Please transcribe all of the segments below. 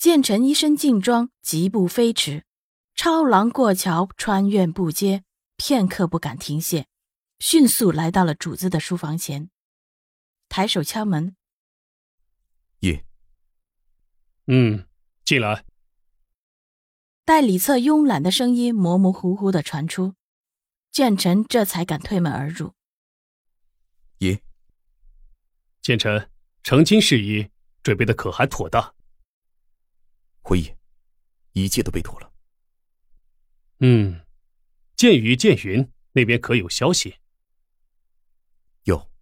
建成一身劲装，疾步飞驰，超狼过桥，穿院步街，片刻不敢停歇，迅速来到了主子的书房前，抬手敲门。爷，嗯，进来。待李策慵懒的声音模模糊糊的传出，建成这才敢推门而入。爷，建成，成亲事宜。准备的可还妥当？回忆，一切都被妥了。嗯，剑雨、剑云那边可有消息？有，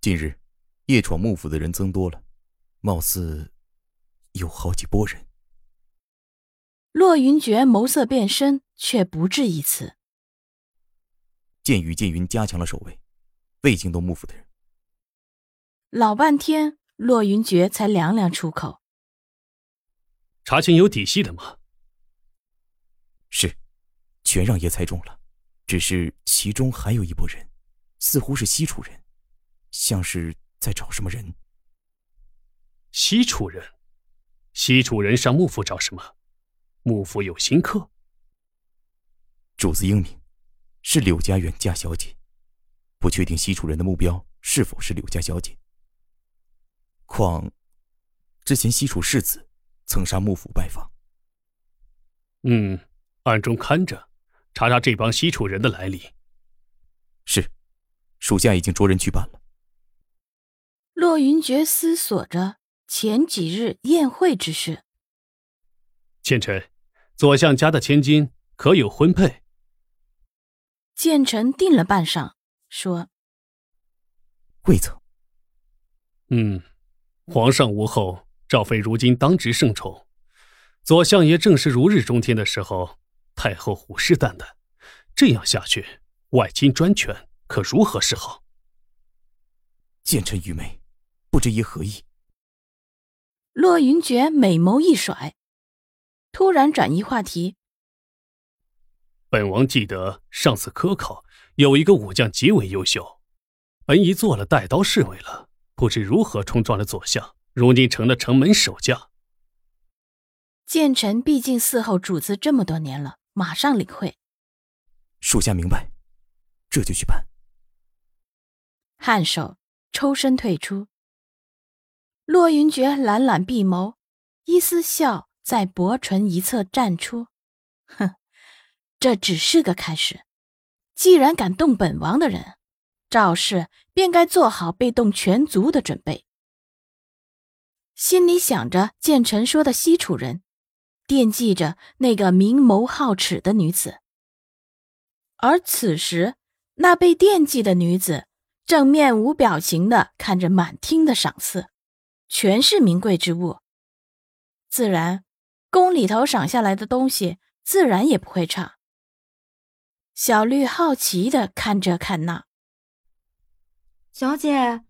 近日夜闯幕府的人增多了，貌似有好几拨人。洛云珏眸色变深，却不至于此。剑雨、剑云加强了守卫，未惊动幕府的人。老半天。洛云珏才凉凉出口：“查清有底细的吗？”“是，全让爷猜中了，只是其中还有一拨人，似乎是西楚人，像是在找什么人。”“西楚人，西楚人上幕府找什么？幕府有新客？”“主子英明，是柳家远嫁小姐，不确定西楚人的目标是否是柳家小姐。”况，之前西楚世子曾上幕府拜访。嗯，暗中看着，查查这帮西楚人的来历。是，属下已经着人去办了。洛云珏思索着前几日宴会之事。建臣，左相家的千金可有婚配？建臣定了半晌，说：“未曾。”嗯。皇上无后，赵妃如今当值圣宠，左相爷正是如日中天的时候，太后虎视眈眈，这样下去，外亲专权，可如何是好？见臣愚昧，不知爷何意？洛云珏美眸一甩，突然转移话题。本王记得上次科考，有一个武将极为优秀，本已做了带刀侍卫了。不知如何冲撞了左相，如今成了城门守将。建臣毕竟伺候主子这么多年了，马上领会。属下明白，这就去办。颔首，抽身退出。洛云珏懒懒闭眸，一丝笑在薄唇一侧绽出。哼，这只是个开始。既然敢动本王的人。赵氏便该做好被动全族的准备，心里想着建成说的西楚人，惦记着那个明眸皓齿的女子。而此时，那被惦记的女子正面无表情的看着满厅的赏赐，全是名贵之物，自然宫里头赏下来的东西自然也不会差。小绿好奇的看这看那。小姐，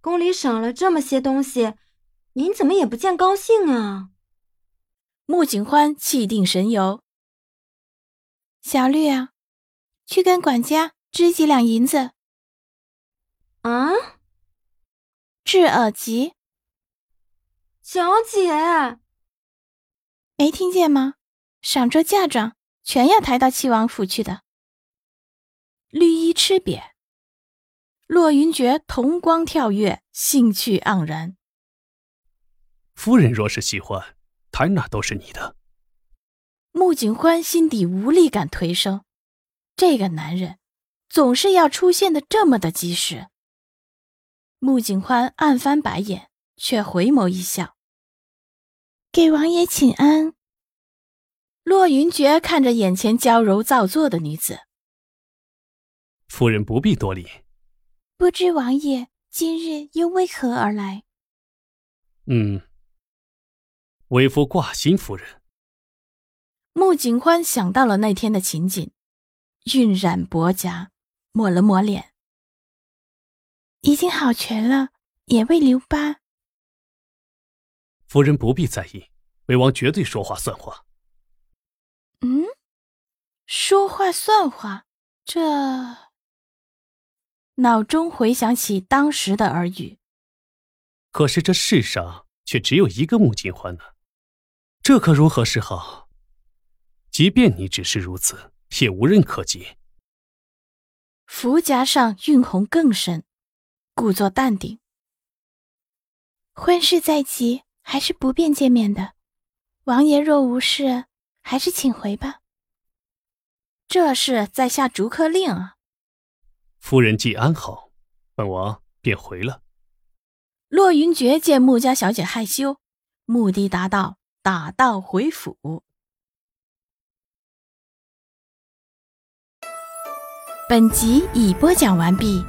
宫里赏了这么些东西，您怎么也不见高兴啊？穆景欢气定神游。小绿啊，去跟管家支几两银子。啊？治耳疾。小姐，没听见吗？赏着嫁妆全要抬到七王府去的。绿衣吃瘪。骆云珏瞳光跳跃，兴趣盎然。夫人若是喜欢，抬哪都是你的。穆景欢心底无力感推升，这个男人总是要出现的这么的及时。穆景欢暗翻白眼，却回眸一笑：“给王爷请安。”洛云珏看着眼前娇柔造作的女子，夫人不必多礼。不知王爷今日又为何而来？嗯，为夫挂心夫人。穆景欢想到了那天的情景，晕染薄颊，抹了抹脸。已经好全了，也未留疤。夫人不必在意，魏王绝对说话算话。嗯，说话算话，这脑中回想起当时的耳语。可是这世上却只有一个穆景欢呢，这可如何是好？即便你只是如此，也无人可及。福颊上晕红更深。故作淡定。婚事在即，还是不便见面的。王爷若无事，还是请回吧。这是在下逐客令啊。夫人既安好，本王便回了。洛云珏见穆家小姐害羞，目的达到，打道回府。本集已播讲完毕。